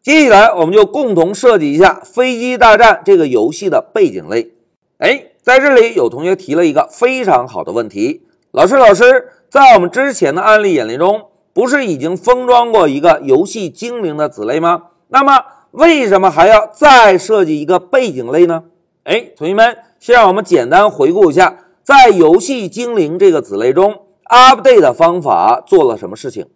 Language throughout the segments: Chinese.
接下来，我们就共同设计一下《飞机大战》这个游戏的背景类。哎，在这里有同学提了一个非常好的问题：老师，老师，在我们之前的案例演练中，不是已经封装过一个游戏精灵的子类吗？那么为什么还要再设计一个背景类呢？哎，同学们，先让我们简单回顾一下，在游戏精灵这个子类中，update 方法做了什么事情？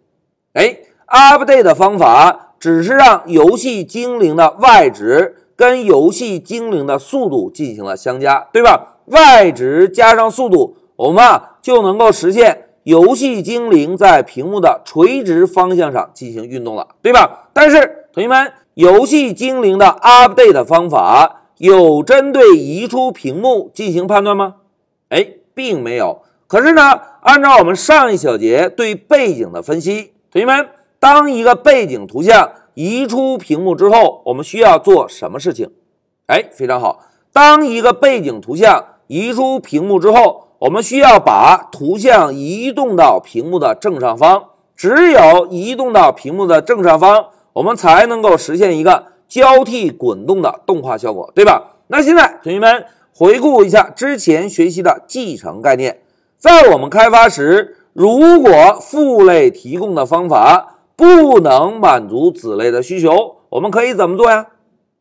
哎，update 方法。只是让游戏精灵的 y 值跟游戏精灵的速度进行了相加，对吧？y 值加上速度，我们啊就能够实现游戏精灵在屏幕的垂直方向上进行运动了，对吧？但是同学们，游戏精灵的 update 方法有针对移出屏幕进行判断吗？哎，并没有。可是呢，按照我们上一小节对背景的分析，同学们。当一个背景图像移出屏幕之后，我们需要做什么事情？哎，非常好。当一个背景图像移出屏幕之后，我们需要把图像移动到屏幕的正上方。只有移动到屏幕的正上方，我们才能够实现一个交替滚动的动画效果，对吧？那现在同学们回顾一下之前学习的继承概念，在我们开发时，如果父类提供的方法。不能满足子类的需求，我们可以怎么做呀？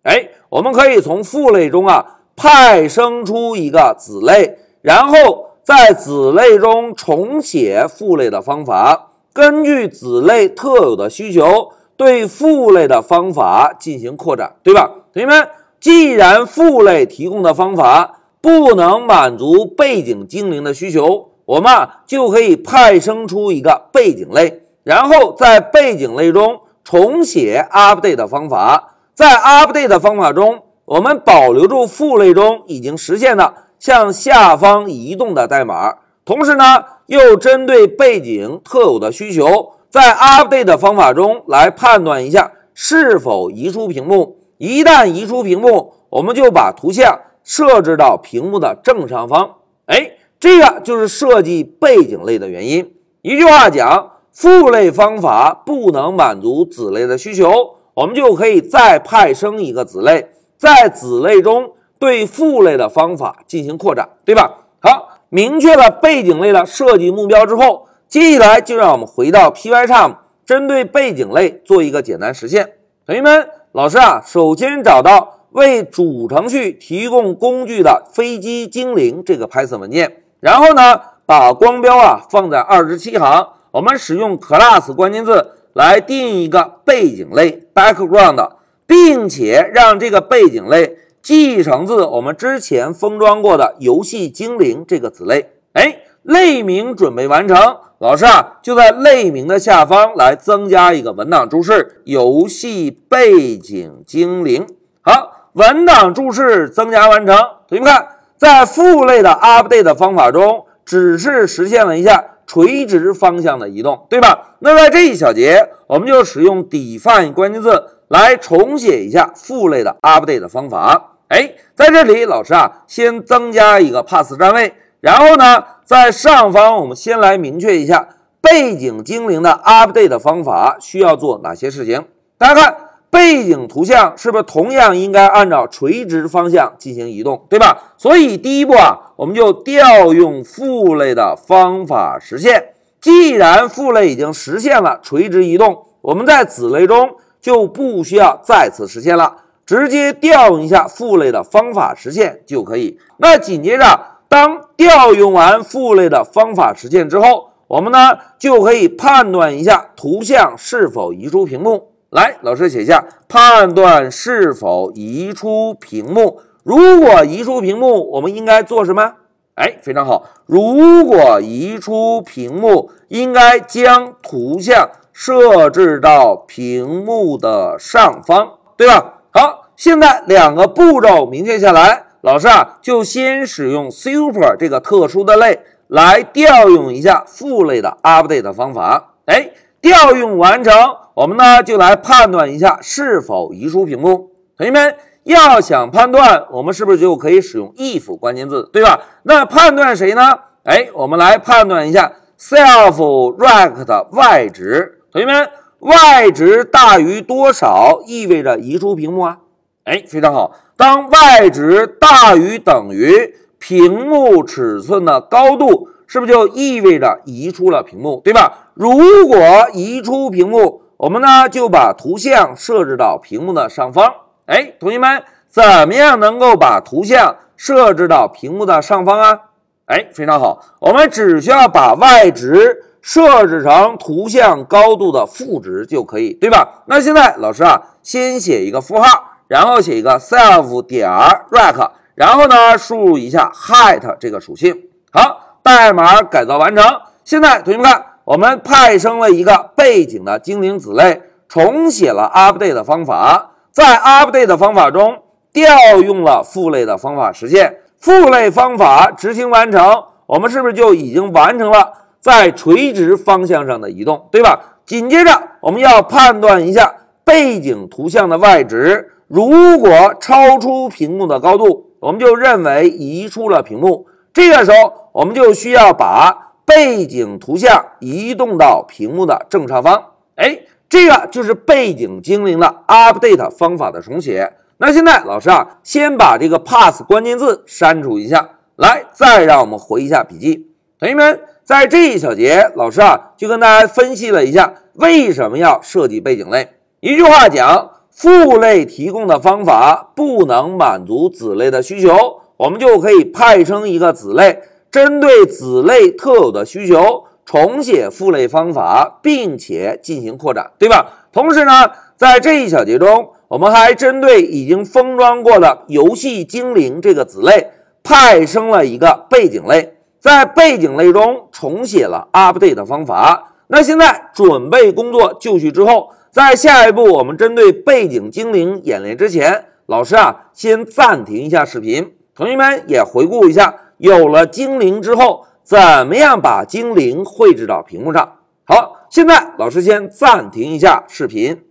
哎，我们可以从父类中啊派生出一个子类，然后在子类中重写父类的方法，根据子类特有的需求，对父类的方法进行扩展，对吧？同学们，既然父类提供的方法不能满足背景精灵的需求，我们啊就可以派生出一个背景类。然后在背景类中重写 update 的方法，在 update 的方法中，我们保留住父类中已经实现的向下方移动的代码，同时呢，又针对背景特有的需求，在 update 的方法中来判断一下是否移出屏幕。一旦移出屏幕，我们就把图像设置到屏幕的正上方。哎，这个就是设计背景类的原因。一句话讲。父类方法不能满足子类的需求，我们就可以再派生一个子类，在子类中对父类的方法进行扩展，对吧？好，明确了背景类的设计目标之后，接下来就让我们回到 Pycharm，针对背景类做一个简单实现。同学们，老师啊，首先找到为主程序提供工具的飞机精灵这个 Python 文件，然后呢，把光标啊放在二十七行。我们使用 class 关键字来定一个背景类 background，并且让这个背景类继承自我们之前封装过的游戏精灵这个子类。哎，类名准备完成，老师啊就在类名的下方来增加一个文档注释：游戏背景精灵。好，文档注释增加完成。同学们看，在父类的 update 方法中，只是实现了一下。垂直方向的移动，对吧？那在这一小节，我们就使用 define 关键字来重写一下父类的 update 方法。哎，在这里，老师啊，先增加一个 pass 占位，然后呢，在上方我们先来明确一下背景精灵的 update 方法需要做哪些事情。大家看。背景图像是不是同样应该按照垂直方向进行移动，对吧？所以第一步啊，我们就调用父类的方法实现。既然父类已经实现了垂直移动，我们在子类中就不需要再次实现了，直接调用一下父类的方法实现就可以。那紧接着，当调用完父类的方法实现之后，我们呢就可以判断一下图像是否移出屏幕。来，老师写下判断是否移出屏幕。如果移出屏幕，我们应该做什么？哎，非常好。如果移出屏幕，应该将图像设置到屏幕的上方，对吧？好，现在两个步骤明确下来，老师啊，就先使用 super 这个特殊的类来调用一下父类的 update 方法。哎，调用完成。我们呢就来判断一下是否移出屏幕。同学们要想判断，我们是不是就可以使用 if 关键字，对吧？那判断谁呢？哎，我们来判断一下 self rect y 值。同学们 y 值大于多少意味着移出屏幕啊？哎，非常好。当 y 值大于等于屏幕尺寸的高度，是不是就意味着移出了屏幕，对吧？如果移出屏幕，我们呢就把图像设置到屏幕的上方。哎，同学们，怎么样能够把图像设置到屏幕的上方啊？哎，非常好，我们只需要把 y 值。设置成图像高度的负值就可以，对吧？那现在老师啊，先写一个负号，然后写一个 self 点 rect，然后呢，输入一下 height 这个属性。好，代码改造完成。现在同学们看，我们派生了一个背景的精灵子类，重写了 update 方法，在 update 方法中调用了父类的方法实现。父类方法执行完成，我们是不是就已经完成了？在垂直方向上的移动，对吧？紧接着我们要判断一下背景图像的 y 值，如果超出屏幕的高度，我们就认为移出了屏幕。这个时候，我们就需要把背景图像移动到屏幕的正上方。哎，这个就是背景精灵的 update 方法的重写。那现在老师啊，先把这个 pass 关键字删除一下，来，再让我们回一下笔记，同学们。在这一小节，老师啊就跟大家分析了一下为什么要设计背景类。一句话讲，父类提供的方法不能满足子类的需求，我们就可以派生一个子类，针对子类特有的需求重写父类方法，并且进行扩展，对吧？同时呢，在这一小节中，我们还针对已经封装过的游戏精灵这个子类，派生了一个背景类。在背景类中重写了 update 方法。那现在准备工作就绪之后，在下一步我们针对背景精灵演练之前，老师啊先暂停一下视频，同学们也回顾一下，有了精灵之后，怎么样把精灵绘制到屏幕上？好，现在老师先暂停一下视频。